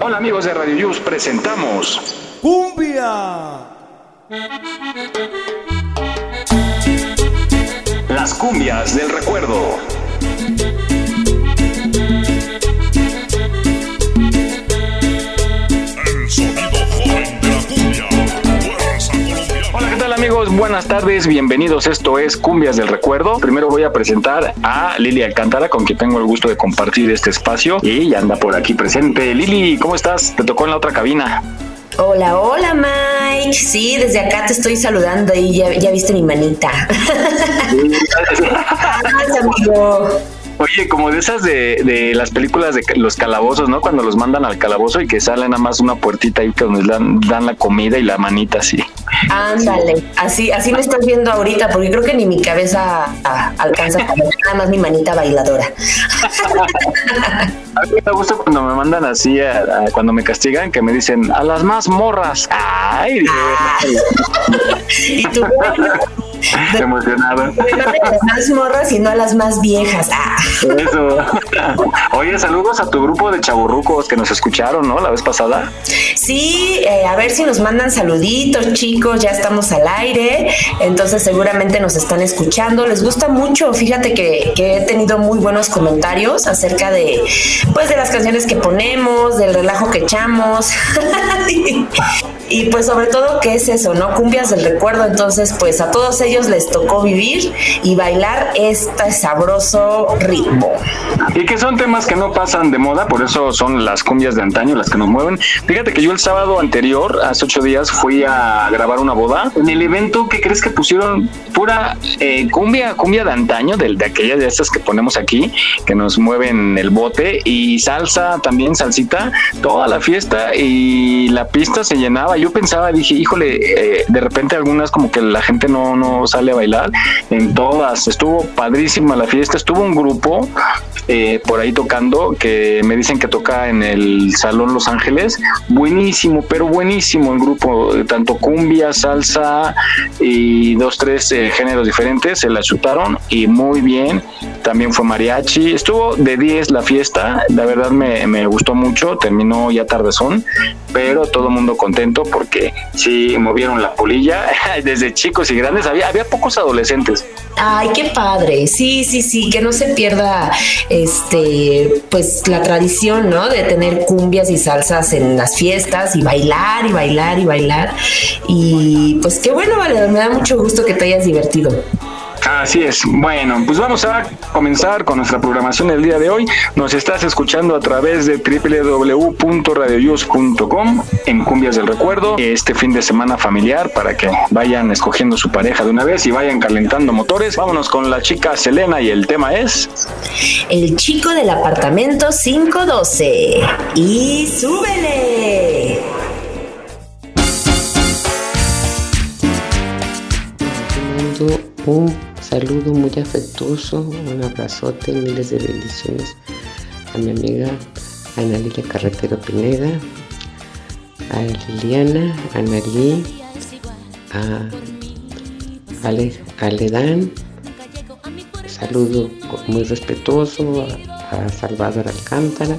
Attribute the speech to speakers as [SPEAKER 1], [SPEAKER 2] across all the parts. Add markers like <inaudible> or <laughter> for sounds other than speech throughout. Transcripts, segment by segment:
[SPEAKER 1] Hola amigos de Radio Yus, presentamos
[SPEAKER 2] ¡Cumbia!
[SPEAKER 1] Las cumbias del recuerdo. Amigos? Buenas tardes, bienvenidos. Esto es Cumbias del Recuerdo. Primero voy a presentar a Lili Alcántara, con quien tengo el gusto de compartir este espacio y anda por aquí presente. Lili, ¿cómo estás? Te tocó en la otra cabina.
[SPEAKER 3] Hola, hola Mike. Sí, desde acá te estoy saludando y ya, ya viste mi manita. <laughs> Gracias, amigo.
[SPEAKER 1] Oye, como de esas de, de las películas de los calabozos, ¿no? Cuando los mandan al calabozo y que sale nada más una puertita ahí que donde dan, dan la comida y la manita así.
[SPEAKER 3] Ándale, así, así me estás viendo ahorita, porque creo que ni mi cabeza ah, alcanza a ver, nada más mi manita bailadora. <laughs>
[SPEAKER 1] A mí me gusta cuando me mandan así, a- a- cuando me castigan, que me dicen a las más morras. Ay, <laughs>
[SPEAKER 3] Y tú, bueno, <laughs> a las más morras y no a las más viejas. Ah.
[SPEAKER 1] Eso. <laughs> Oye, saludos a tu grupo de chaburrucos que nos escucharon, ¿no? La vez pasada.
[SPEAKER 3] Sí, eh, a ver si nos mandan saluditos, chicos, ya estamos al aire, entonces seguramente nos están escuchando, les gusta mucho, fíjate que, que he tenido muy buenos comentarios acerca de, pues, de las canciones que ponemos, del relajo que echamos, <laughs> y, y, pues sobre todo que es eso, ¿no? Cumbias del recuerdo, entonces pues a todos ellos les tocó vivir y bailar este sabroso ritmo.
[SPEAKER 1] Y que son temas que no pasan de moda, por eso son las cumbias de antaño las que nos mueven. Fíjate que yo el sábado anterior, hace ocho días, fui a grabar una boda. En el evento, ¿qué crees que pusieron? Pura eh, cumbia, cumbia de antaño, de, de aquellas de estas que ponemos aquí, que nos mueven el bote, y salsa también, salsita, toda la fiesta, y la pista se llenaba. Yo pensaba, dije, híjole, eh, de repente algunas como que la gente no, no sale a bailar, en todas, estuvo padrísima la fiesta, estuvo un grupo eh, por ahí tocando que me dicen que toca en el Salón Los Ángeles. Buenísimo, pero buenísimo el grupo, eh, tanto cumbia, salsa y dos, tres eh, géneros diferentes, se la chutaron y muy bien. También fue mariachi, estuvo de 10 la fiesta, la verdad me, me gustó mucho, terminó ya tardezón, pero todo el mundo contento porque sí movieron la polilla, <laughs> desde chicos y grandes, había, había pocos adolescentes.
[SPEAKER 3] Ay, qué padre. Sí, sí, sí, que no se pierda este pues la tradición, ¿no? De tener cumbias y salsas en las fiestas y bailar y bailar y bailar. Y pues qué bueno, vale, me da mucho gusto que te hayas divertido.
[SPEAKER 1] Así es. Bueno, pues vamos a comenzar con nuestra programación el día de hoy. Nos estás escuchando a través de www.radioyus.com en Cumbias del Recuerdo. Este fin de semana familiar para que vayan escogiendo su pareja de una vez y vayan calentando motores. Vámonos con la chica Selena y el tema es
[SPEAKER 3] El chico del apartamento 512. Y súbele.
[SPEAKER 4] Un saludo muy afectuoso, un abrazote, miles de bendiciones a mi amiga Ana Lilia Carretero Pineda, a Liliana, a Nari, a Ale, Aledán, saludo muy respetuoso a, Salvador Alcántara,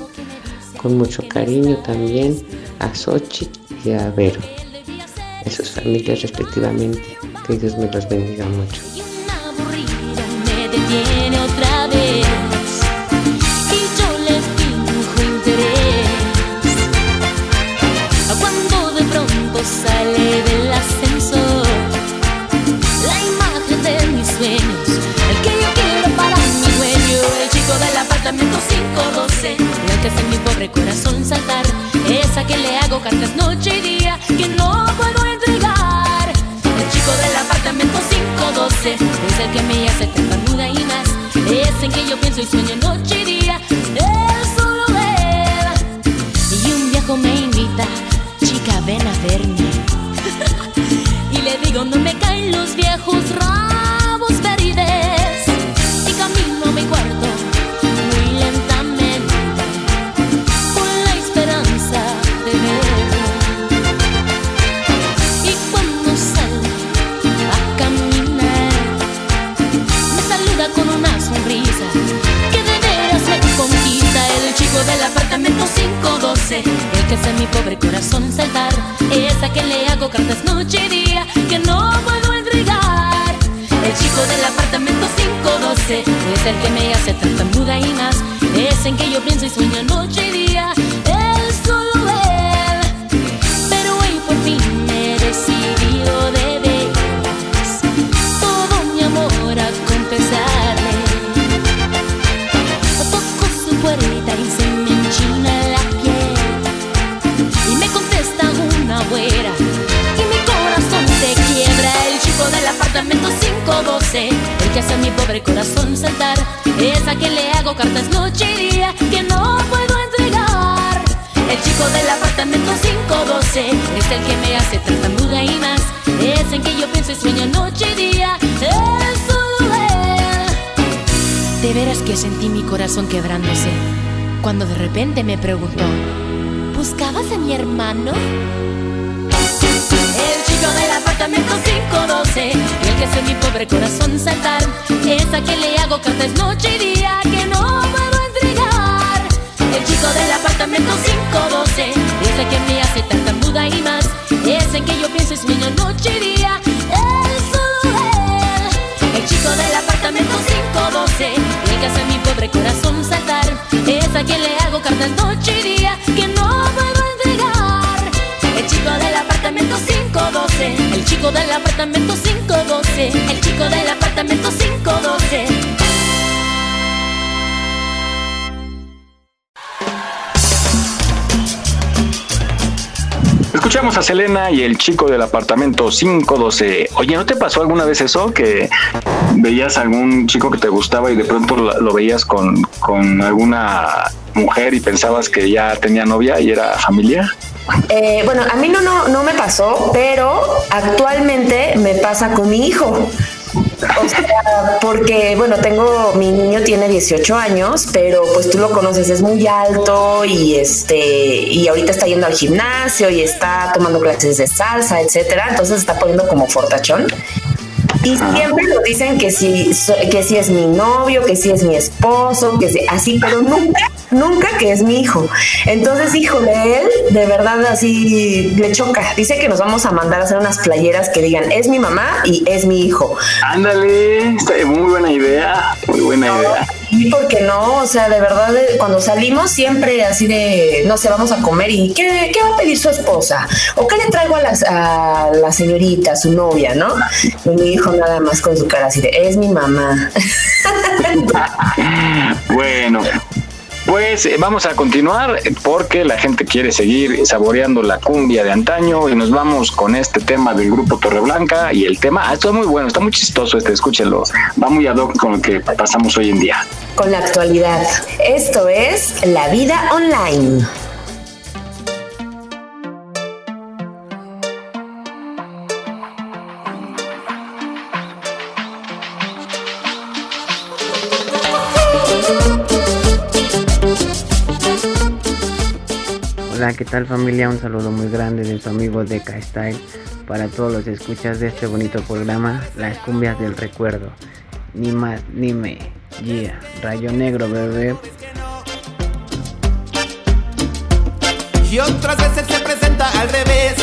[SPEAKER 4] con mucho cariño también a Xochitl y a Vero, a sus familias respectivamente. Que Dios me los bendiga mucho.
[SPEAKER 5] Corazón saltar esa que le hago cartas noche y día que no puedo entregar el chico del apartamento 512 es el que me hace tartamuda y más. Es en que yo pienso y sueño noche y día. Él solo él. Y un viejo me invita, chica, ven a verme. <laughs> y le digo, no me caen los viejos rabos que chico del apartamento 512, el que hace mi pobre corazón saltar. Es a quien le hago cartas noche y día que no puedo entregar. El chico del apartamento 512 es el que me hace tartamuda y más. Es en que yo pienso y sueño noche y día. Apartamento 512. El que hace a mi pobre corazón saltar. Es a quien le hago cartas noche y día que no puedo entregar. El chico del apartamento 512 es el que me hace tartamuda y más. Es en que yo pienso y sueño noche y día. Es. De veras que sentí mi corazón quebrándose cuando de repente me preguntó: ¿Buscabas a mi hermano? El chico del apartamento 512 y el que hace mi pobre corazón saltar es a quien le hago cartas noche y día que no puedo entregar. El chico del apartamento 512 es el que me hace tartamuda y más. Es en que yo pienso y sueño noche y día. Es él. El chico del apartamento 512 y el que hace mi pobre corazón saltar es a quien le hago cartas noche y día que no puedo entregar. El chico del apartamento 512, el chico del apartamento 512, el chico del apartamento 512.
[SPEAKER 1] Escuchamos a Selena y el chico del apartamento 512. Oye, ¿no te pasó alguna vez eso? Que veías a algún chico que te gustaba y de pronto lo veías con, con alguna mujer y pensabas que ya tenía novia y era familia.
[SPEAKER 3] Eh, bueno, a mí no, no, no me pasó, pero actualmente me pasa con mi hijo. O sea, porque, bueno, tengo, mi niño tiene 18 años, pero pues tú lo conoces, es muy alto y este, y ahorita está yendo al gimnasio y está tomando clases de salsa, etcétera, entonces está poniendo como fortachón. Y siempre nos dicen que sí, que sí es mi novio, que sí es mi esposo, que sí, así, pero nunca, nunca que es mi hijo. Entonces, híjole, él de verdad así le choca. Dice que nos vamos a mandar a hacer unas playeras que digan es mi mamá y es mi hijo.
[SPEAKER 1] Ándale, muy buena idea, muy buena idea.
[SPEAKER 3] Y porque no, o sea, de verdad, de- cuando salimos siempre así de, no sé, vamos a comer y ¿qué, qué va a pedir su esposa? ¿O qué le traigo a, a la señorita, su novia, no? Y mi hijo nada más con su cara así de, es mi mamá. <laughs>
[SPEAKER 1] Bueno, pues eh, vamos a continuar eh, porque la gente quiere seguir saboreando la cumbia de antaño y nos vamos con este tema del grupo Torreblanca y el tema, ah, esto es muy bueno, está muy chistoso este, escúchenlo, va muy ad hoc con lo que pasamos hoy en día.
[SPEAKER 3] con la actualidad. Esto es La Vida Online.
[SPEAKER 6] ¿Qué tal familia? Un saludo muy grande de su amigo de Style para todos los escuchas de este bonito programa, Las cumbias del recuerdo. Ni más ni me. Yeah, rayo negro, bebé.
[SPEAKER 7] y otras veces se presenta al revés.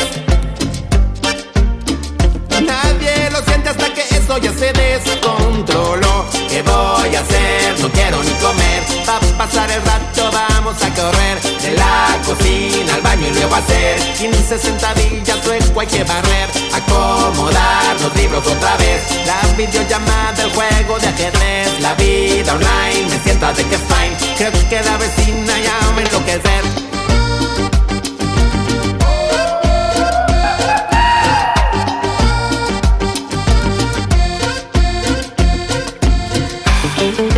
[SPEAKER 7] Nadie lo siente hasta que eso ya se descontroló. ¿Qué voy a hacer? No quiero ni comer. Pa' pasar el rato vamos a correr de la cocina al baño y luego hacer 15 sentadillas, luego hay que barrer, acomodar los libros otra vez. La videollamada, el juego de ajedrez, la vida online, me siento de que fine. Creo que la vecina ya me enloquecer. Ese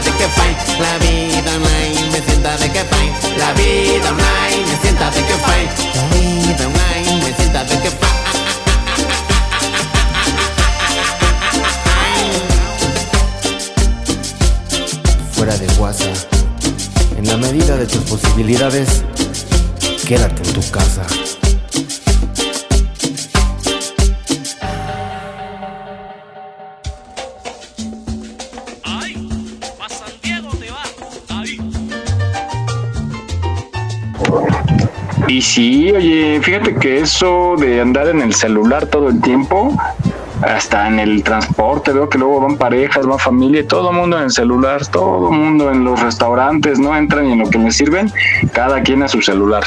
[SPEAKER 7] de que fine. La vida online me sienta de que fine. La vida online me sienta de que fine. La vida online me sienta de que fine.
[SPEAKER 6] fuera de WhatsApp. En la medida de tus posibilidades, quédate en tu casa.
[SPEAKER 1] Y sí, oye, fíjate que eso de andar en el celular todo el tiempo, hasta en el transporte, veo que luego van parejas, van familia, todo el mundo en el celular, todo el mundo en los restaurantes, no entran y en lo que me sirven, cada quien a su celular.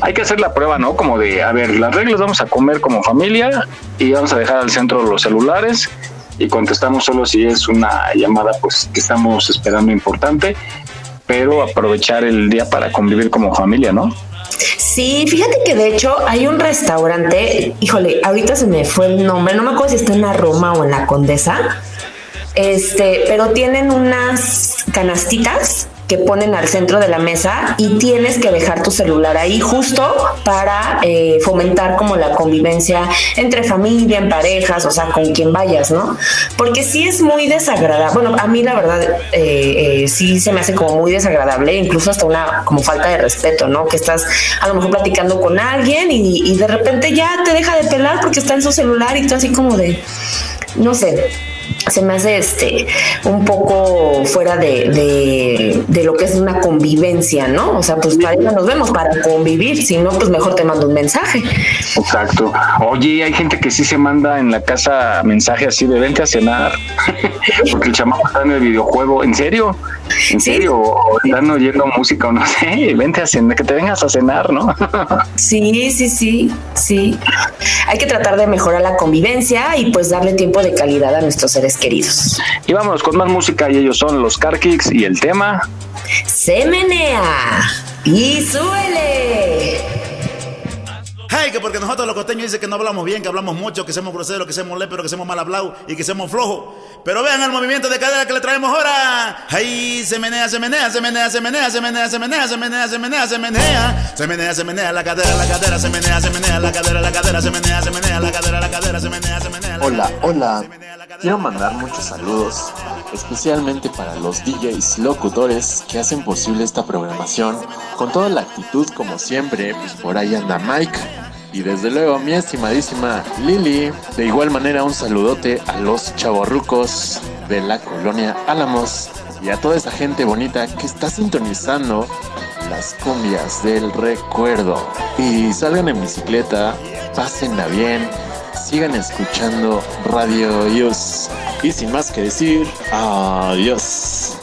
[SPEAKER 1] Hay que hacer la prueba, ¿no? Como de, a ver, las reglas vamos a comer como familia y vamos a dejar al centro los celulares y contestamos solo si es una llamada pues que estamos esperando importante, pero aprovechar el día para convivir como familia, ¿no?
[SPEAKER 3] Sí, fíjate que de hecho hay un restaurante, híjole, ahorita se me fue el nombre, no me acuerdo si está en la Roma o en la Condesa, este, pero tienen unas canastitas que ponen al centro de la mesa y tienes que dejar tu celular ahí justo para eh, fomentar como la convivencia entre familia, en parejas, o sea, con quien vayas, ¿no? Porque sí es muy desagradable. Bueno, a mí la verdad eh, eh, sí se me hace como muy desagradable, incluso hasta una como falta de respeto, ¿no? Que estás a lo mejor platicando con alguien y, y de repente ya te deja de pelar porque está en su celular y tú así como de, no sé, se me hace este un poco fuera de, de, de lo que es una convivencia, ¿no? O sea, pues para eso nos vemos, para convivir, si no, pues mejor te mando un mensaje.
[SPEAKER 1] Exacto. Oye, hay gente que sí se manda en la casa mensaje así de vente a cenar, <laughs> porque el chamaco está en el videojuego. ¿En serio? ¿En
[SPEAKER 3] Sí.
[SPEAKER 1] serio? O están oyendo música o no sé, <laughs> vente a cenar, que te vengas a cenar, ¿no? <laughs>
[SPEAKER 3] Sí, sí, sí, sí. Hay que tratar de mejorar la convivencia y pues darle tiempo de calidad a nuestros seres queridos.
[SPEAKER 1] y vámonos con más música y ellos son los Car Kicks y el tema.
[SPEAKER 3] Se menea y suele.
[SPEAKER 8] Hey, que porque nosotros los costeños dicen que no hablamos bien, que hablamos mucho, que somos groseros, que somos léperos, que somos mal hablados y que somos flojos. Pero vean el movimiento de cadera que le traemos ahora. Hey, se menea, se menea, se menea, se menea, se menea, se menea, se menea, se menea, se menea. Se menea, se menea la cadera, la cadera, se menea, se menea la cadera, la cadera, se menea, se menea la cadera, la cadera, se menea, se menea. la
[SPEAKER 9] Hola, hola. Quiero mandar muchos saludos, especialmente para los DJs locutores que hacen posible esta programación. Con toda la actitud, como siempre, pues por ahí anda Mike. Y desde luego, mi estimadísima Lili. De igual manera, un saludote a los chavorrucos de la colonia Álamos y a toda esa gente bonita que está sintonizando las cumbias del recuerdo. Y salgan en bicicleta, pásenla bien, sigan escuchando Radio Yus. Y sin más que decir, adiós.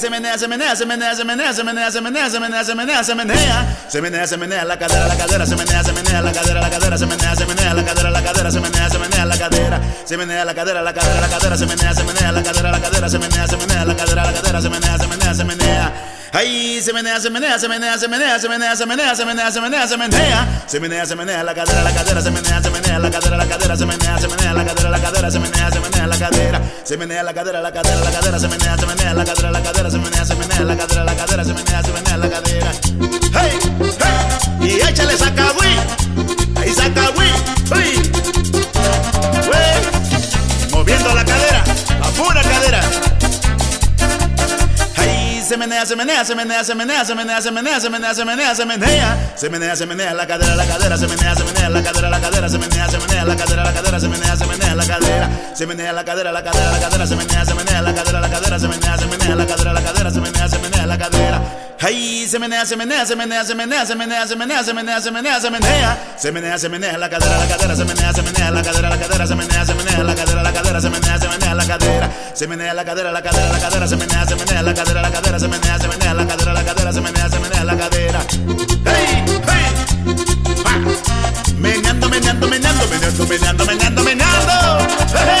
[SPEAKER 8] Se menea, se menea, se menea, se menea, se menea, se menea, se menea, se menea, se menea, se menea, se menea la cadera, la cadera, se menea, se menea la cadera, la cadera, se menea, se menea la cadera, la cadera, se menea, se menea la cadera, se menea la cadera, la cadera, la cadera, se menea, se menea la cadera, la cadera, se menea, se menea la cadera, la cadera, se menea, se menea, se menea. Ay, se menea, se menea, se menea, se menea, se menea, se menea, se menea, se menea, se menea, se menea, se menea la cadera, la cadera, se menea, se menea la cadera, la cadera, se menea, se menea la cadera, se menea la cadera, la cadera, la cadera, se menea, se menea la cadera, la cadera, se menea, se menea la cadera, la cadera, se menea, se menea la cadera. Hey, hey, y échale sacagüí, se menea, se menea, se menea, se menea, se menea, se menea, se menea, se menea, se menea, se menea, se menea la cadera, la cadera, se menea, se menea la cadera, la cadera, se menea, se menea la cadera, la cadera, se menea, se menea la cadera, se menea la cadera, la cadera, la cadera, se menea, se menea la cadera, la cadera, se menea, se menea la cadera, la cadera, se menea, se menea la cadera. Ay, se menea, se menea, se menea, se menea, se menea, se menea, se menea, se menea, se menea, se menea, se menea la cadera, la cadera, se menea, se menea la cadera, la cadera, se menea, se menea la cadera, la cadera, se menea, se menea la cadera, se menea la cadera, la cadera, la cadera, se menea, se menea la cadera, la cadera, se menea, se menea la cadera, la cadera, se menea, se menea la cadera. Hey, hey, meneando, meneando, meneando, meneando, meneando, meneando, meneando.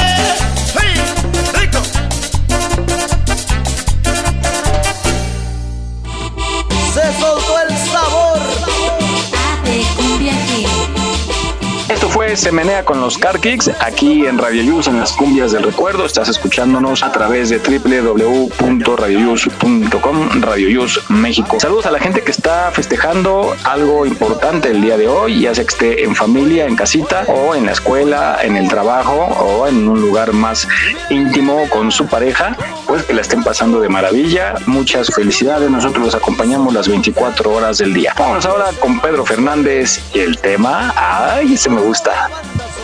[SPEAKER 10] Se
[SPEAKER 1] Menea con los Car Kicks aquí en Radio Yus en las cumbias del recuerdo. Estás escuchándonos a través de www.radioyus.com, Radio Yus México. Saludos a la gente que está festejando algo importante el día de hoy, ya sea que esté en familia, en casita o en la escuela, en el trabajo o en un lugar más íntimo con su pareja, pues que la estén pasando de maravilla. Muchas felicidades. Nosotros los acompañamos las 24 horas del día. Vamos ahora con Pedro Fernández y el tema, ay, se me gusta.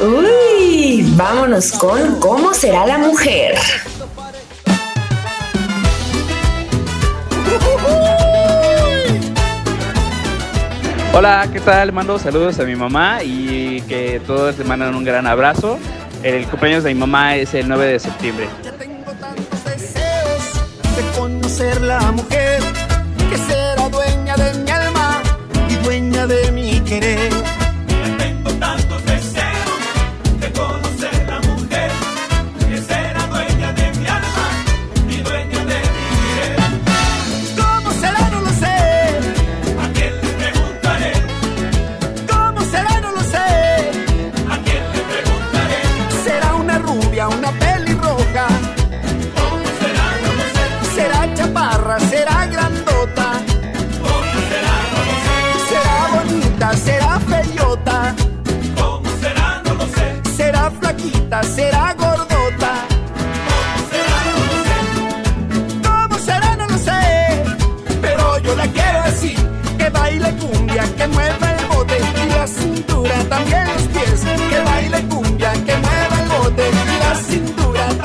[SPEAKER 3] Uy, vámonos con ¿Cómo será la mujer?
[SPEAKER 11] Hola, ¿qué tal? Mando saludos a mi mamá y que todos le mandan un gran abrazo. El cumpleaños de mi mamá es el 9 de septiembre.
[SPEAKER 10] Tengo tantos deseos de conocer la mujer que será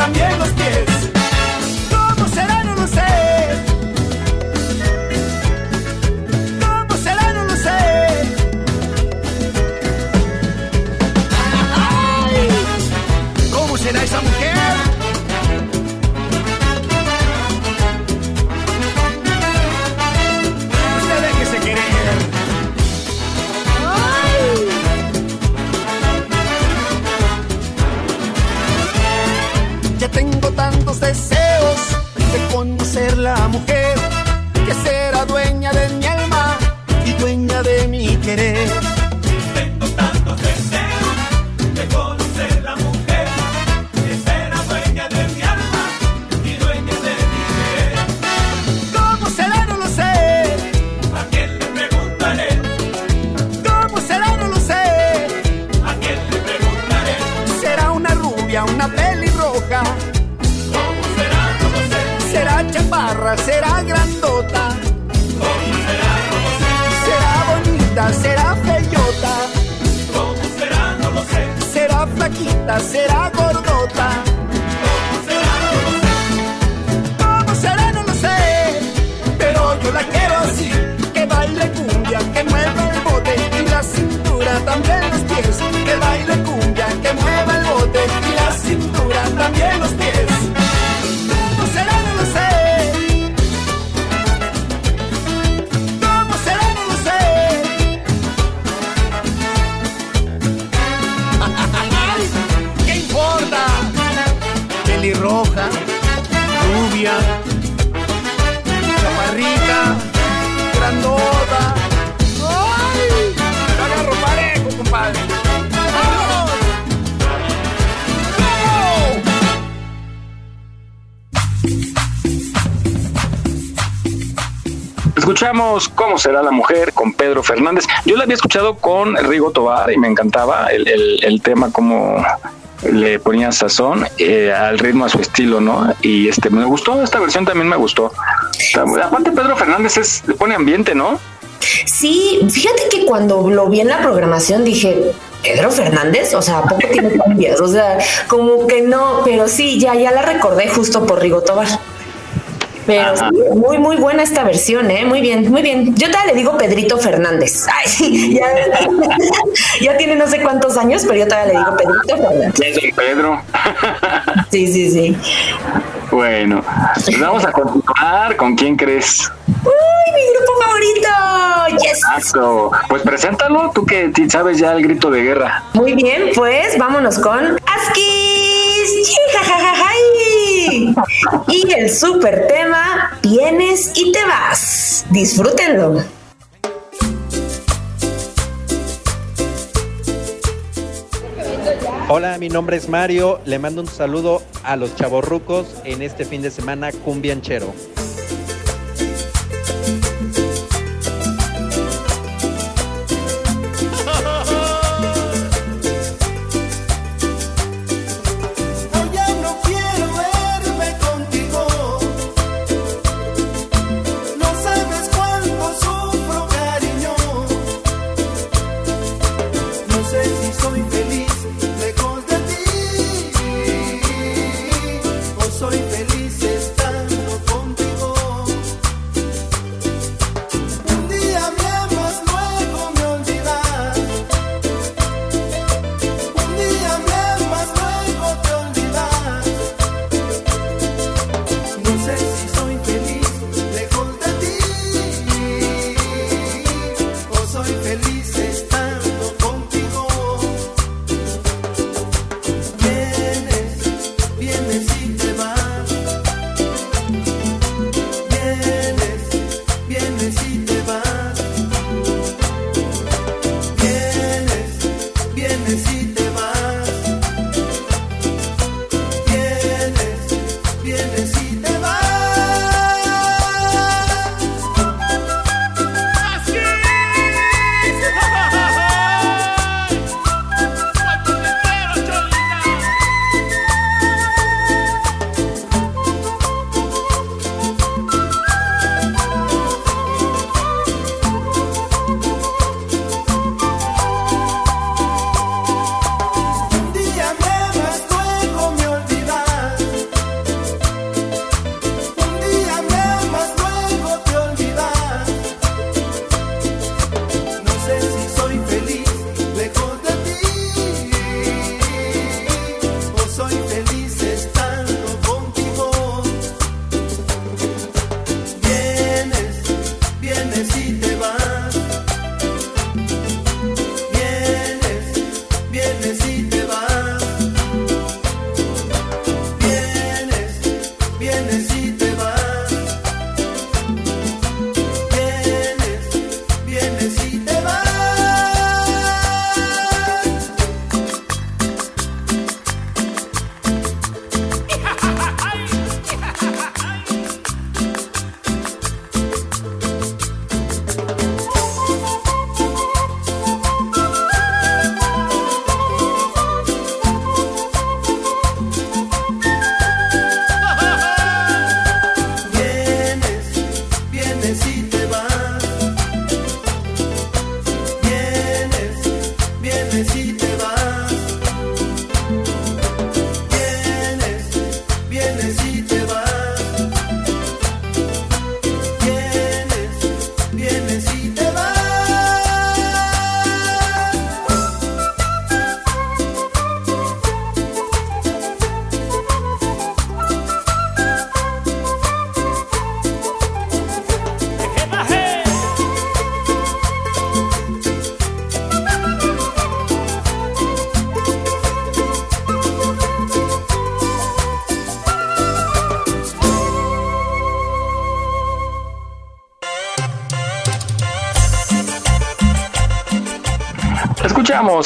[SPEAKER 10] también será la mujer
[SPEAKER 1] con Pedro Fernández. Yo la había escuchado con Rigo Tobar y me encantaba el, el- el tema como le ponía sazón eh, al ritmo a su estilo, ¿no? Y este me gustó, esta versión también me gustó. Aparte Pedro Fernández es, le pone ambiente, ¿no?
[SPEAKER 3] Sí, fíjate que cuando lo vi en la programación dije, Pedro Fernández, o sea, ¿a poco tiene <laughs> cambias? O sea, como que no, pero sí, ya, ya la recordé justo por Rigo Tobar. Pero sí, muy, muy buena esta versión, ¿eh? Muy bien, muy bien. Yo todavía le digo Pedrito Fernández. <laughs> Ay, sí, ya, <laughs> ya tiene no sé cuántos años, pero yo todavía le digo Pedrito Fernández.
[SPEAKER 1] Es Pedro.
[SPEAKER 3] Sí, sí, sí.
[SPEAKER 1] Bueno, pues vamos a continuar. ¿Con quién crees?
[SPEAKER 3] ¡Uy, mi grupo favorito! ¡Yes!
[SPEAKER 1] Exacto. Pues preséntalo, tú que sabes ya el grito de guerra.
[SPEAKER 3] Muy bien, pues vámonos con Askis. <laughs> Y el super tema, vienes y te vas. Disfrútenlo.
[SPEAKER 12] Hola, mi nombre es Mario. Le mando un saludo a los chavorrucos en este fin de semana cumbianchero.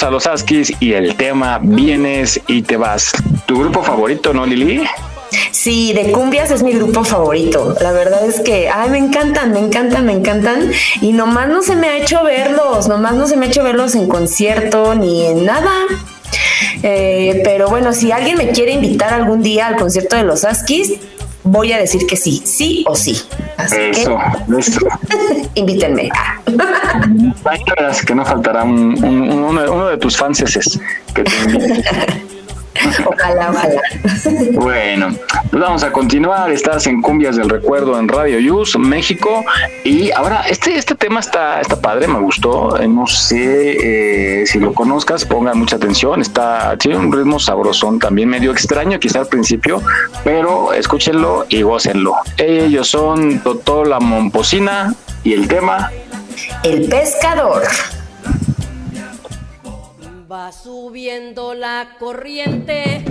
[SPEAKER 1] A los Askis y el tema Vienes y te vas. ¿Tu grupo favorito, no, Lili?
[SPEAKER 3] Sí, de cumbias es mi grupo favorito. La verdad es que, ay, me encantan, me encantan, me encantan. Y nomás no se me ha hecho verlos, nomás no se me ha hecho verlos en concierto ni en nada. Eh, pero bueno, si alguien me quiere invitar algún día al concierto de los Askis, voy a decir que sí, sí o sí. Así
[SPEAKER 1] Eso, eso.
[SPEAKER 3] que <laughs> invítenme.
[SPEAKER 1] Que no faltará un- un- uno, de- uno de tus fans que te invite.
[SPEAKER 3] Ojalá, ojalá.
[SPEAKER 1] Bueno, pues vamos a continuar. Estás en Cumbias del Recuerdo en Radio Yus, México. Y ahora, este, este tema está, está padre, me gustó. Eh, No sé eh, si lo conozcas, pongan mucha atención. Está, tiene un ritmo sabrosón, también medio extraño, quizá al principio, pero escúchenlo y gócenlo. Ellos son Totó la Momposina y el tema
[SPEAKER 3] El pescador.
[SPEAKER 13] Va subiendo la corriente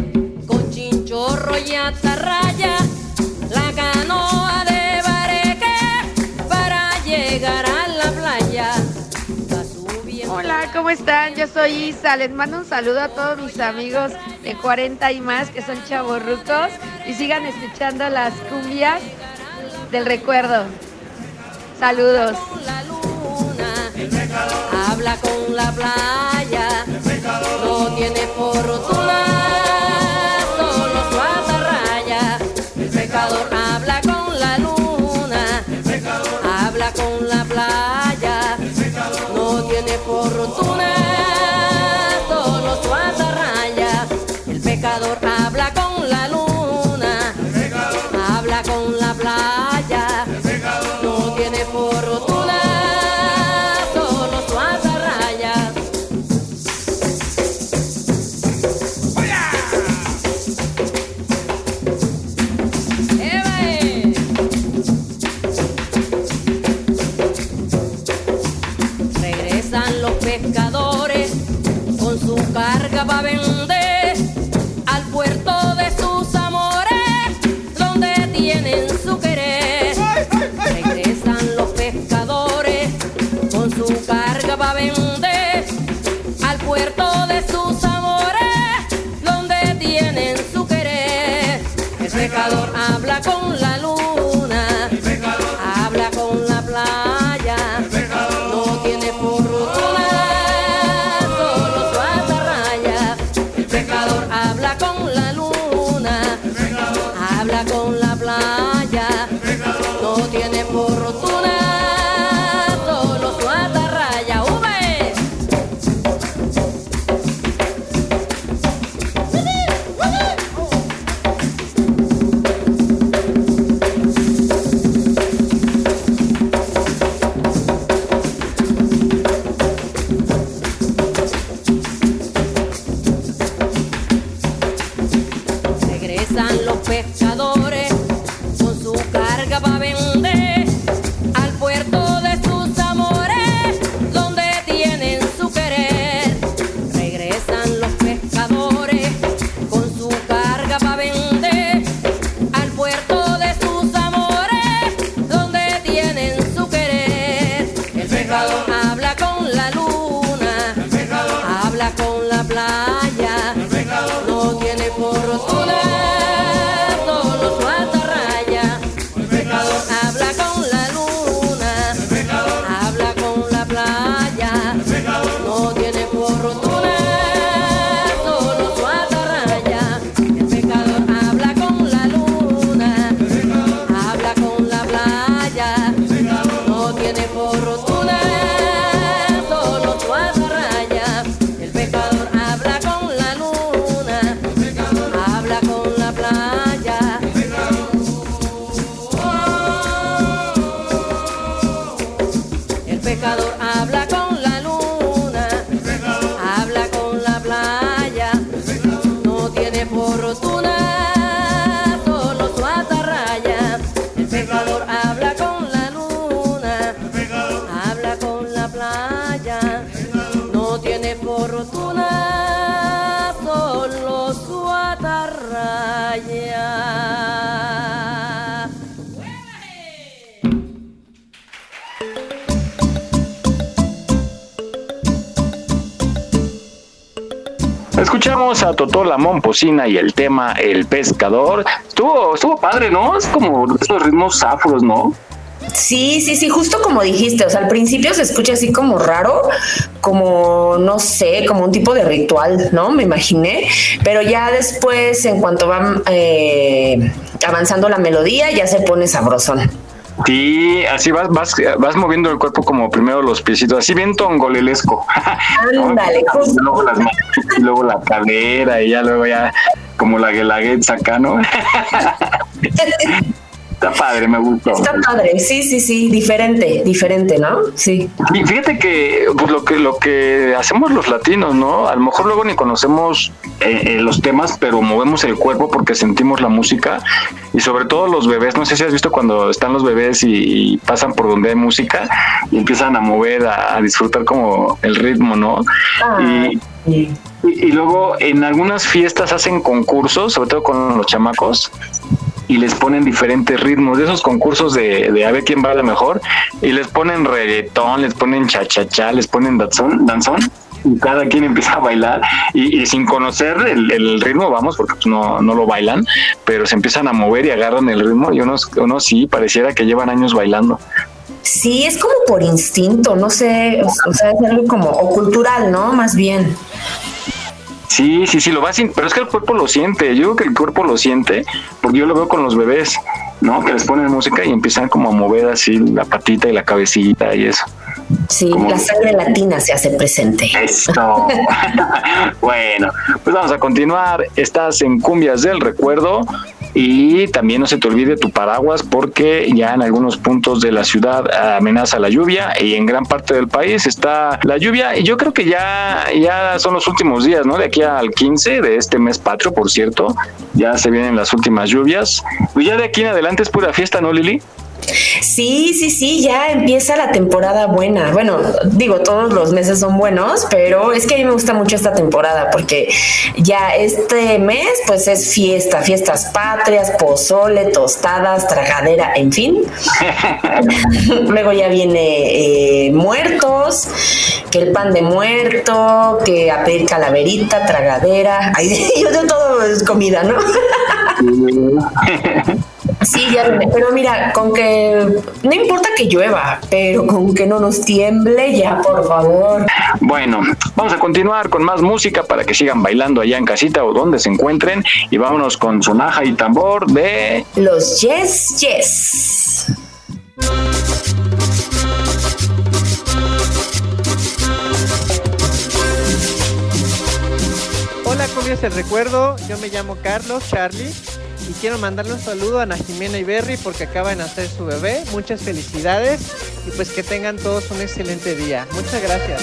[SPEAKER 13] con chinchorro y atarraya, la canoa de bareque para llegar a la playa. Va subiendo
[SPEAKER 14] Hola, ¿cómo están? Yo soy Isa. Les mando un saludo a todos mis amigos de 40 y más que son chavorrucos y sigan escuchando las cumbias del recuerdo. Saludos.
[SPEAKER 13] Habla con la playa, no tiene fortuna,
[SPEAKER 1] Y el tema El Pescador. Estuvo, estuvo padre, ¿no? Es como esos ritmos afros, ¿no?
[SPEAKER 3] Sí, sí, sí, justo como dijiste, o sea, al principio se escucha así como raro, como, no sé, como un tipo de ritual, ¿no? Me imaginé, pero ya después, en cuanto va eh, avanzando la melodía, ya se pone sabrosón.
[SPEAKER 1] Sí, así vas, vas, vas moviendo el cuerpo como primero los piecitos, así bien tongolelesco. <laughs>
[SPEAKER 3] Ándale, justo.
[SPEAKER 1] luego las manos, y luego la cadera, y ya luego ya como la guelaguetza acá, ¿no? <laughs> Está padre, me gustó.
[SPEAKER 3] Está padre, sí, sí, sí, diferente, diferente, ¿no? Sí.
[SPEAKER 1] Y fíjate que pues, lo que lo que hacemos los latinos, ¿no? A lo mejor luego ni conocemos eh, eh, los temas, pero movemos el cuerpo porque sentimos la música y sobre todo los bebés. No sé si has visto cuando están los bebés y, y pasan por donde hay música y empiezan a mover, a, a disfrutar como el ritmo, ¿no? y, y, y luego en algunas fiestas hacen concursos, sobre todo con los chamacos, y les ponen diferentes ritmos de esos concursos de, de a ver quién baila mejor y les ponen reggaetón, les ponen cha-cha-cha, les ponen danzón, danzón y cada quien empieza a bailar y, sin conocer el, ritmo, vamos, porque pues no, no lo bailan, pero se empiezan a mover y agarran el ritmo y unos, unos sí, pareciera que llevan años bailando.
[SPEAKER 3] Sí, es como por instinto, no sé, o sea, es algo como, o cultural, ¿no? Más bien.
[SPEAKER 1] Sí, sí, sí, lo va sin, pero es que el cuerpo lo siente. Yo creo que el cuerpo lo siente, porque yo lo veo con los bebés, ¿no? Que les ponen música y empiezan como a mover así la patita y la cabecita y eso.
[SPEAKER 3] Sí,
[SPEAKER 1] Como-
[SPEAKER 3] la sangre latina se hace presente.
[SPEAKER 1] Eso. <laughs> bueno, pues vamos a continuar. Estás en Cumbias del Recuerdo. Y también no se te olvide tu paraguas porque ya en algunos puntos de la ciudad amenaza la lluvia y en gran parte del país está la lluvia y yo creo que ya, ya son los últimos días, ¿no? De aquí al 15 de este mes patrio, por cierto, ya se vienen las últimas lluvias. Pues ya de aquí en adelante es pura fiesta, ¿no, Lili?
[SPEAKER 3] Sí, sí, sí, ya empieza la temporada buena. Bueno, digo, todos los meses son buenos, pero es que a mí me gusta mucho esta temporada porque ya este mes pues es fiesta, fiestas patrias, pozole, tostadas, tragadera, en fin. <laughs> Luego ya viene eh, muertos, que el pan de muerto, que a pedir calaverita, tragadera. Ay, <laughs> yo de todo es comida, ¿no? <laughs> Sí, ya. Pero mira, con que no importa que llueva, pero con que no nos tiemble, ya por favor.
[SPEAKER 1] Bueno, vamos a continuar con más música para que sigan bailando allá en casita o donde se encuentren. Y vámonos con sonaja y tambor de
[SPEAKER 3] Los Yes, Yes.
[SPEAKER 15] Hola, Cumbias el Recuerdo. Yo me llamo Carlos Charlie y quiero mandarle un saludo a Ana Jimena y Berry porque acaba de nacer su bebé. Muchas felicidades y pues que tengan todos un excelente día. Muchas gracias.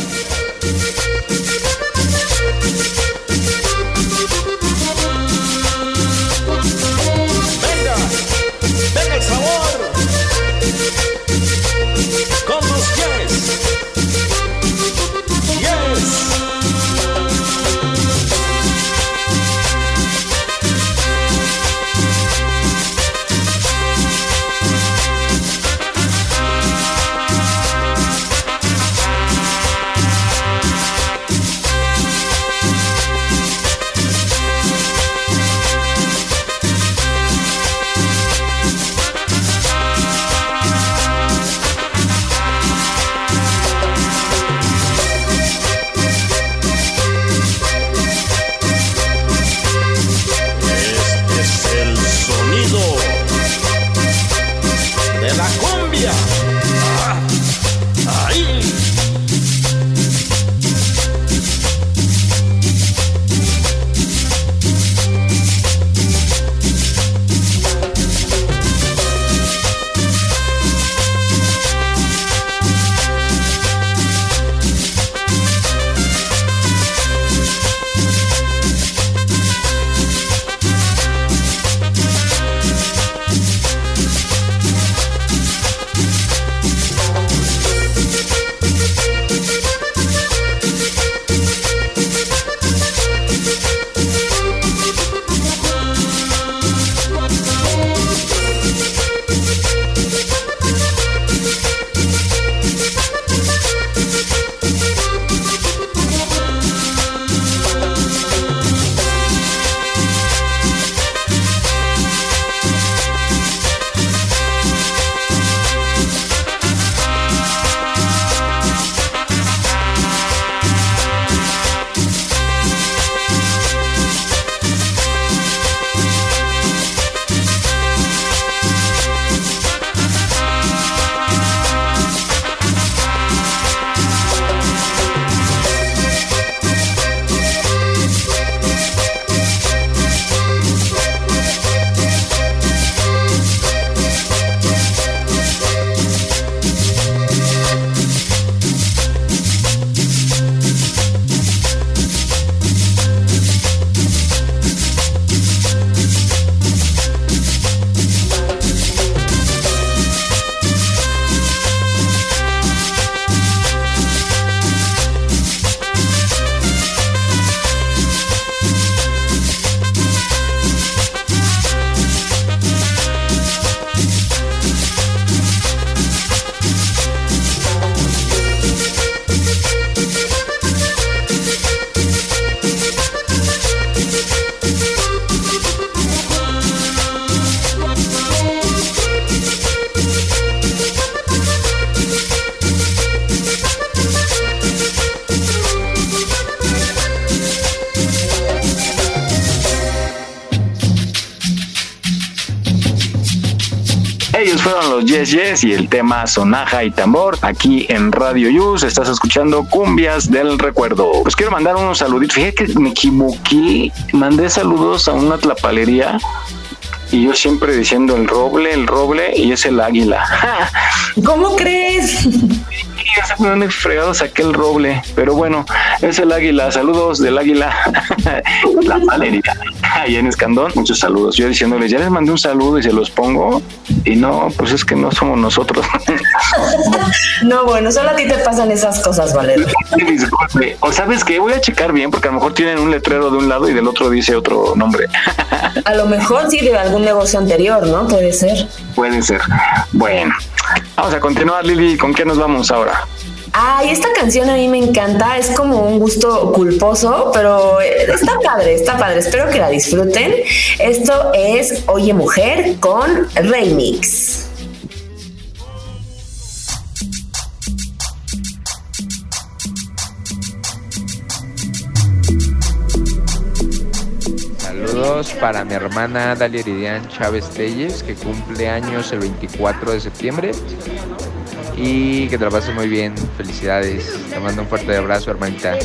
[SPEAKER 2] Yes
[SPEAKER 1] y el tema Sonaja y Tambor. Aquí en Radio Yus estás escuchando Cumbias del Recuerdo. Pues quiero mandar unos saluditos. Fíjate que me equivoqué. Mandé saludos a una tlapalería y yo siempre diciendo el roble, el roble y es el águila. <laughs>
[SPEAKER 3] ¿Cómo crees?
[SPEAKER 1] Dónde fregado saqué el roble, pero bueno, es el águila. Saludos del águila. <laughs> La palería. Ahí en Escandón, muchos saludos. Yo diciéndoles, ya les mandé un saludo y se los pongo. Y no, pues es que no somos nosotros. <laughs>
[SPEAKER 3] No, bueno, solo a ti te pasan esas cosas, Valero. <laughs>
[SPEAKER 1] Disculpe. O sabes que voy a checar bien porque a lo mejor tienen un letrero de un lado y del otro dice otro nombre. <laughs>
[SPEAKER 3] A lo mejor sí de algún negocio anterior, ¿no? Puede ser.
[SPEAKER 1] Puede ser. Bueno, vamos a continuar, Lili. ¿Con qué nos vamos ahora?
[SPEAKER 3] Ay, esta canción a mí me encanta, es como un gusto culposo, pero eh, está padre, está padre, espero que la disfruten. Esto es Oye Mujer con Remix.
[SPEAKER 16] Saludos para mi hermana Dalia Iridian Chávez Telles, que cumple años el 24 de septiembre. Y que te la pases muy bien. Felicidades. Te mando un fuerte abrazo, hermanita.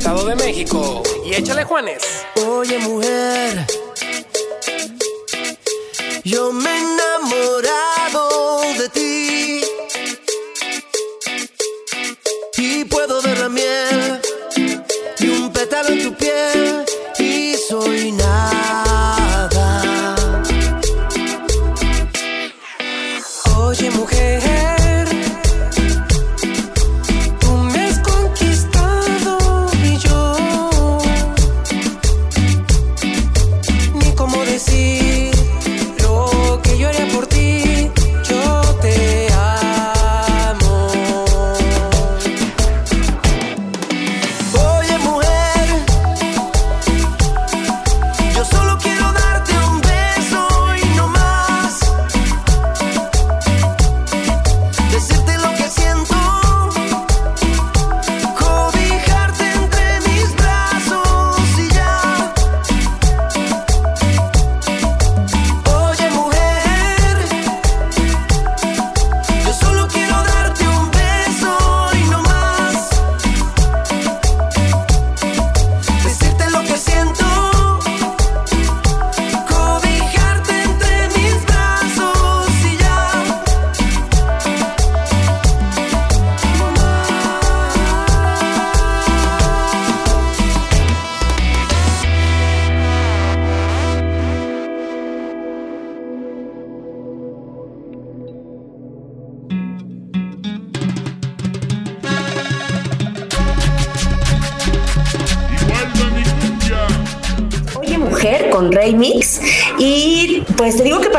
[SPEAKER 17] Estado de México. Y échale Juanes.
[SPEAKER 18] Oye mujer,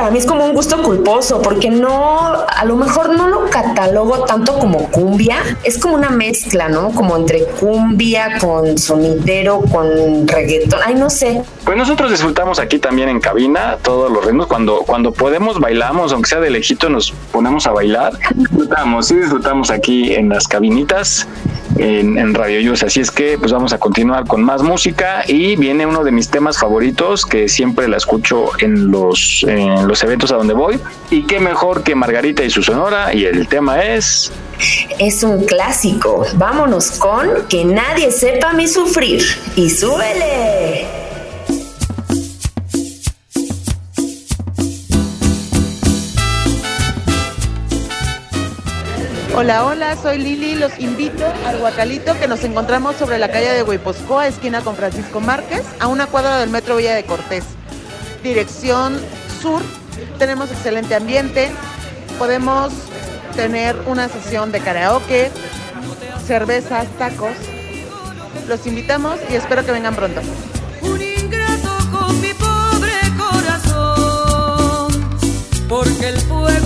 [SPEAKER 3] para mí es como un gusto culposo porque no, a lo mejor no lo catalogo tanto como cumbia, es como una mezcla, ¿no? Como entre cumbia con sonidero, con reggaetón, ay no sé.
[SPEAKER 1] Pues nosotros disfrutamos aquí también en cabina todos los ritmos. Cuando, cuando podemos bailamos, aunque sea de lejito, nos ponemos a bailar. <laughs> Disfrutamos, sí disfrutamos aquí en las cabinitas en, en Radio Yus. Así es que pues vamos a continuar con más música y viene uno de mis temas favoritos que siempre la escucho en los, en los eventos a donde voy. Y qué mejor que Margarita y su sonora y el tema es...
[SPEAKER 3] Es un clásico. Vámonos con Que nadie sepa mi sufrir. Y súbele.
[SPEAKER 19] Hola, hola, soy Lili. Los invito al Guacalito que nos encontramos sobre la calle de Huiposcoa, esquina con Francisco Márquez, a una cuadra del metro Villa de Cortés. Dirección sur. Tenemos excelente ambiente. Podemos tener una sesión de karaoke, cervezas, tacos. Los invitamos y espero que vengan pronto.
[SPEAKER 20] con mi pobre corazón, porque el fuego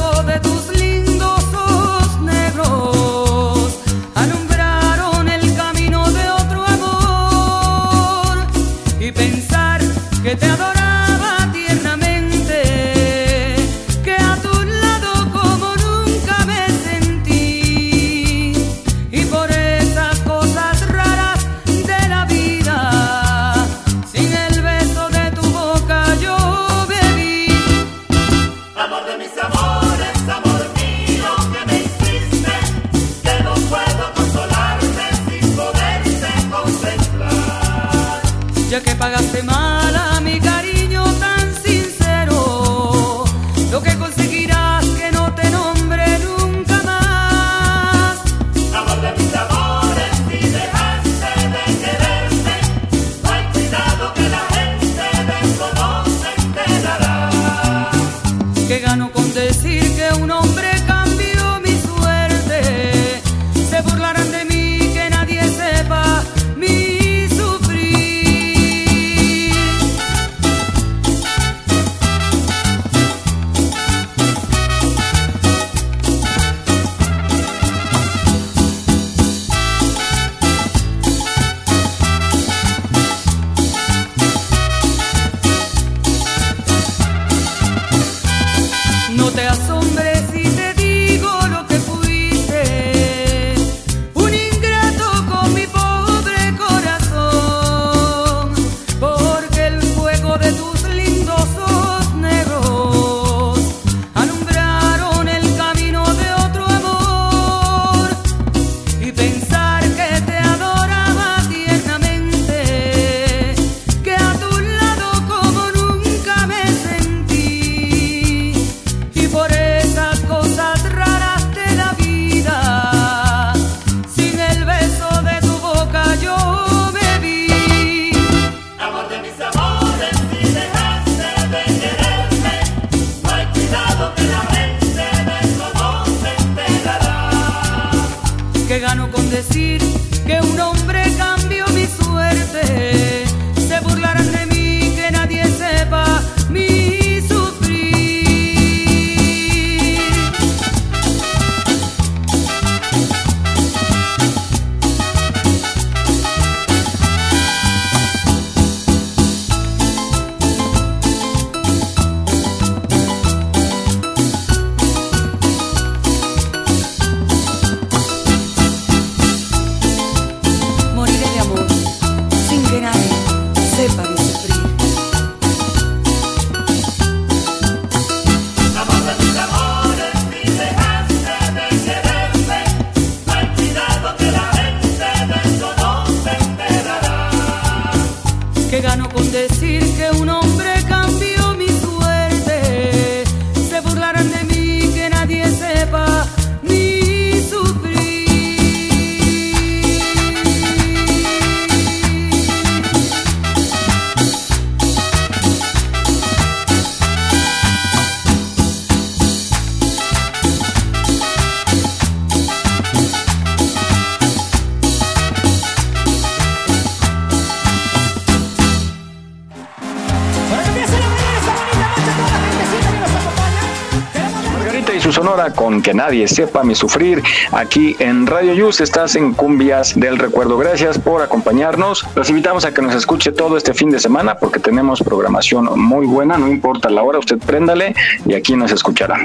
[SPEAKER 1] su sonora con Que Nadie Sepa Mi Sufrir aquí en Radio Yus. Estás en Cumbias del Recuerdo. Gracias por acompañarnos. Los invitamos a que nos escuche todo este fin de semana porque tenemos programación muy buena. No importa la hora, usted préndale y aquí nos escuchará.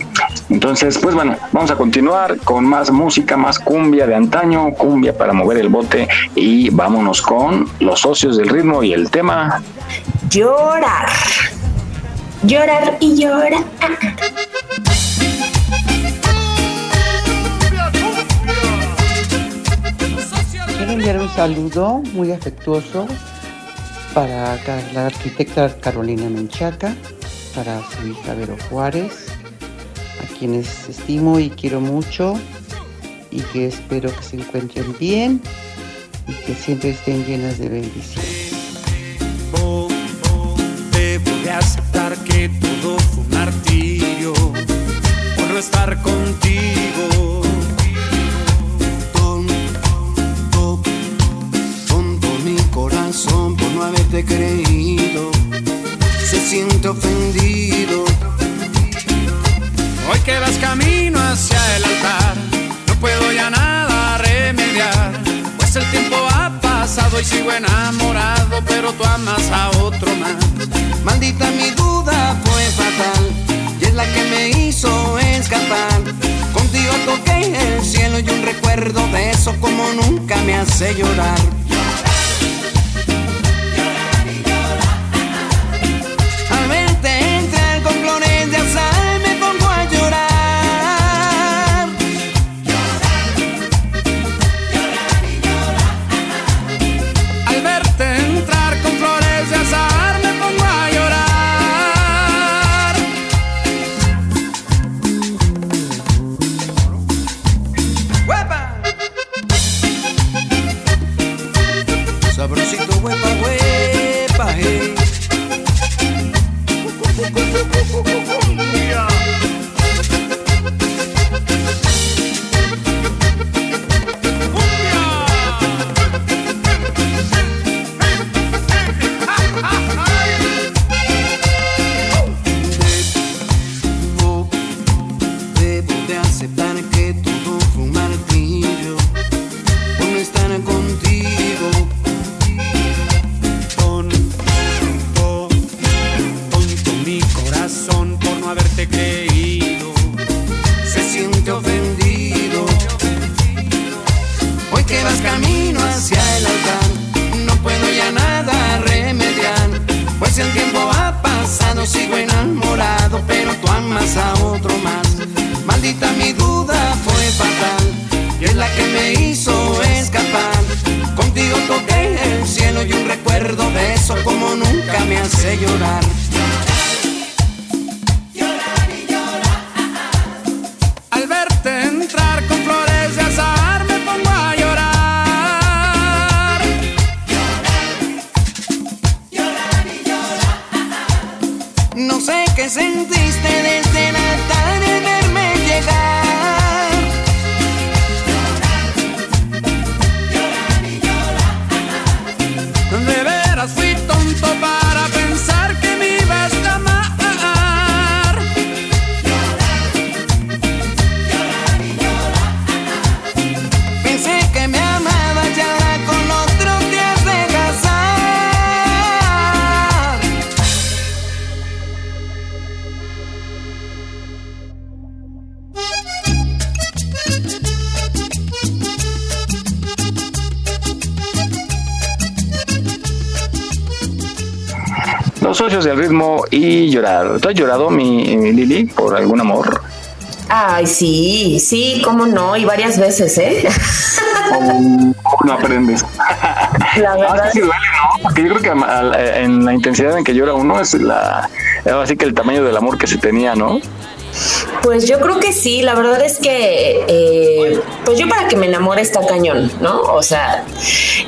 [SPEAKER 1] Entonces, pues bueno, vamos a continuar con más música, más cumbia de antaño, cumbia para mover el bote y vámonos con los socios del ritmo y el tema
[SPEAKER 3] Llorar. Llorar y llorar.
[SPEAKER 21] Quiero enviar un saludo muy afectuoso para la arquitecta Carolina Menchaca, para su hija Vero Juárez, a quienes estimo y quiero mucho y que espero que se encuentren bien y que siempre estén llenas de bendiciones.
[SPEAKER 2] Aceptar que todo fue un martirio por estar contigo.
[SPEAKER 10] Corazón por no haberte creído. Se siente ofendido.
[SPEAKER 2] Hoy que vas camino hacia el altar, no puedo ya nada remediar, pues el tiempo ha pasado y sigo enamorado, pero tú amas a otro más.
[SPEAKER 10] Maldita mi duda fue fatal y es la que me hizo escapar. Contigo toqué el cielo y un recuerdo de eso como nunca me hace llorar.
[SPEAKER 1] Socios del ritmo y llorar. ¿Tú has llorado, mi, mi Lili, por algún amor?
[SPEAKER 3] Ay, sí, sí, cómo no, y varias veces, ¿eh?
[SPEAKER 1] ¿Cómo <laughs> no aprendes?
[SPEAKER 3] La verdad
[SPEAKER 1] Ah, sí duele, ¿no? Porque yo creo que al- en la intensidad en que llora uno es la así que el tamaño del amor que se tenía, ¿no?
[SPEAKER 3] Pues yo creo que sí, la verdad es que, eh, pues yo para que me enamore está cañón, ¿no? O sea,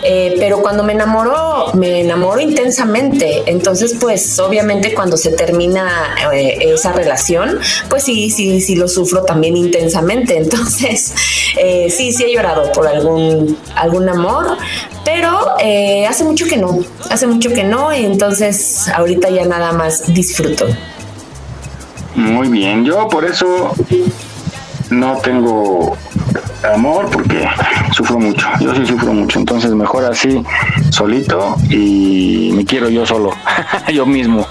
[SPEAKER 3] eh, pero cuando me enamoro, me enamoro intensamente. Entonces, pues obviamente cuando se termina eh, esa relación, pues sí, sí, sí lo sufro también intensamente. Entonces, eh, sí, sí he llorado por algún, algún amor, pero eh, hace mucho que no, hace mucho que no, y entonces ahorita ya nada más disfruto.
[SPEAKER 1] Muy bien, yo por eso no tengo amor porque sufro mucho. Yo sí sufro mucho. Entonces mejor así, solito y me quiero yo solo, <laughs> yo mismo.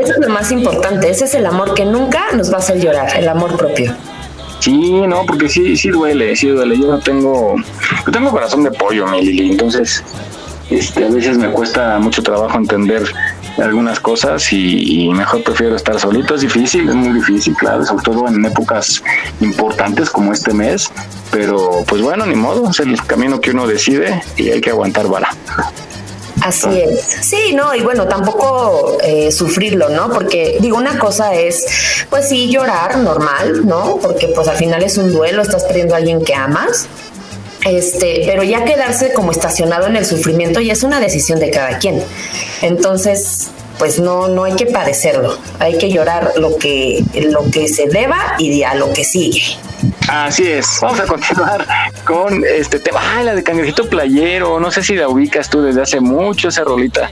[SPEAKER 3] Eso es lo más importante. Ese es el amor que nunca nos va a hacer llorar, el amor propio.
[SPEAKER 1] Sí, no, porque sí, sí duele, sí duele. Yo no tengo, yo tengo corazón de pollo, mi Lili. Entonces, este, a veces me cuesta mucho trabajo entender algunas cosas y, mejor prefiero estar solito. Es difícil, es muy difícil, claro, sobre todo en épocas importantes como este mes. Pero, pues bueno, ni modo, es el camino que uno decide y hay que aguantar vara.
[SPEAKER 3] Así es. Sí, no, y bueno, tampoco eh, sufrirlo, ¿no? Porque digo, una cosa es, pues sí, llorar normal, ¿no? Porque pues al final es un duelo, estás perdiendo a alguien que amas. Este, pero ya quedarse como estacionado en el sufrimiento ya es una decisión de cada quien. Entonces, pues no, no hay que padecerlo. Hay que llorar lo que, lo que se deba y a lo que sigue.
[SPEAKER 1] Así es. Vamos a continuar con este tema. Ah, la de cangrejito playero. No sé si la ubicas tú desde hace mucho esa rolita.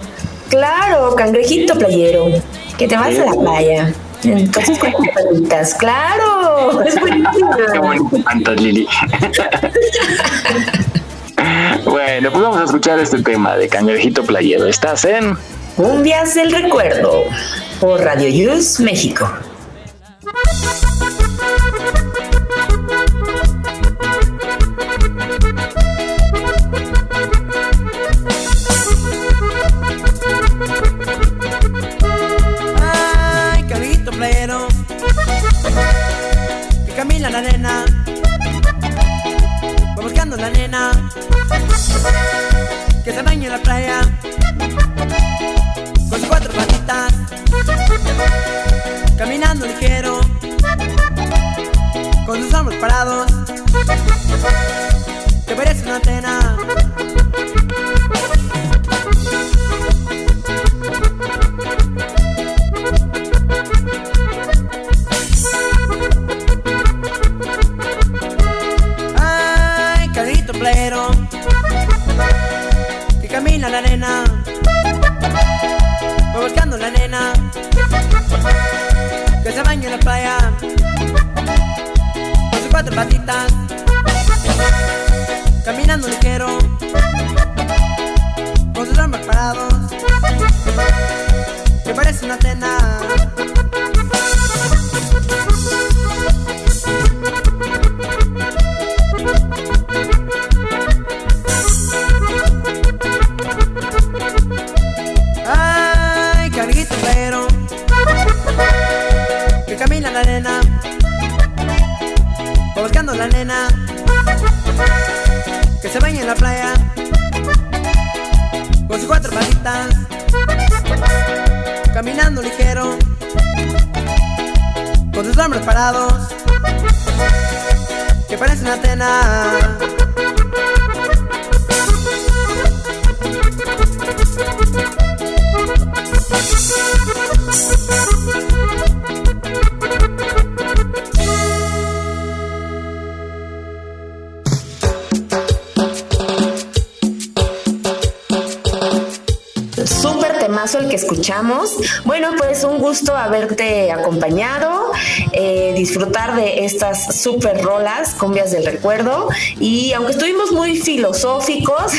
[SPEAKER 3] Claro, cangrejito playero, que te vas a la playa. Entonces con tus palitas, claro, es buenísimo. <laughs>
[SPEAKER 1] Qué bonito Lili. <laughs> bueno, pues vamos a escuchar este tema de cangrejito playero. Estás en
[SPEAKER 3] Cumbias del Recuerdo por Radio Yus México.
[SPEAKER 10] Nena. Que se baña en la playa. Con sus cuatro patitas. Caminando ligero. Con sus hombros parados. Que parece una antena playa. Con sus cuatro patitas. Caminando ligero. Con sus hombros parados. Que parece una antena La nena Que se baña en la playa Con sus cuatro patitas Caminando ligero Con sus hombros parados Que parece una
[SPEAKER 3] el que escuchamos. Bueno, pues un gusto haberte acompañado, eh, disfrutar de estas súper rolas, cumbias del recuerdo. Y aunque estuvimos muy filosóficos,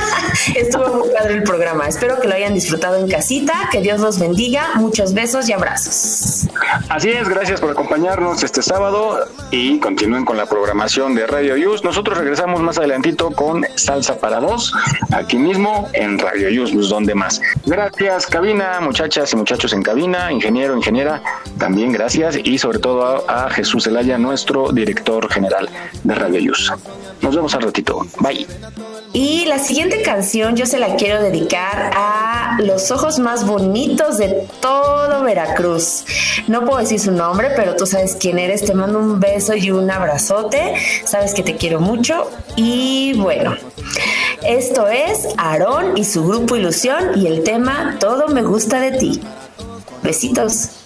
[SPEAKER 3] <laughs> estuvo muy padre el programa. Espero que lo hayan disfrutado en casita. Que Dios los bendiga. Muchos besos y abrazos.
[SPEAKER 1] Así es, gracias por acompañarnos este sábado y continúen con la programación de Radio Yus. Nosotros regresamos más adelantito con Salsa para Dos, aquí mismo en Radio Yus, pues, donde más. Gracias, cabina, muchachas y muchachos en cabina, ingeniero, ingeniera, también gracias y sobre todo a, Jesús Elaya, nuestro director general de Radio Yus. Nos vemos al ratito. Bye.
[SPEAKER 3] Y la siguiente canción yo se la quiero dedicar a los ojos más bonitos de todo Veracruz. No puedo decir su nombre, pero tú sabes quién eres. Te mando un beso y un abrazote. Sabes que te quiero mucho. Y bueno, esto es Aarón y su grupo Ilusión y el tema Todo me gusta de ti. Besitos.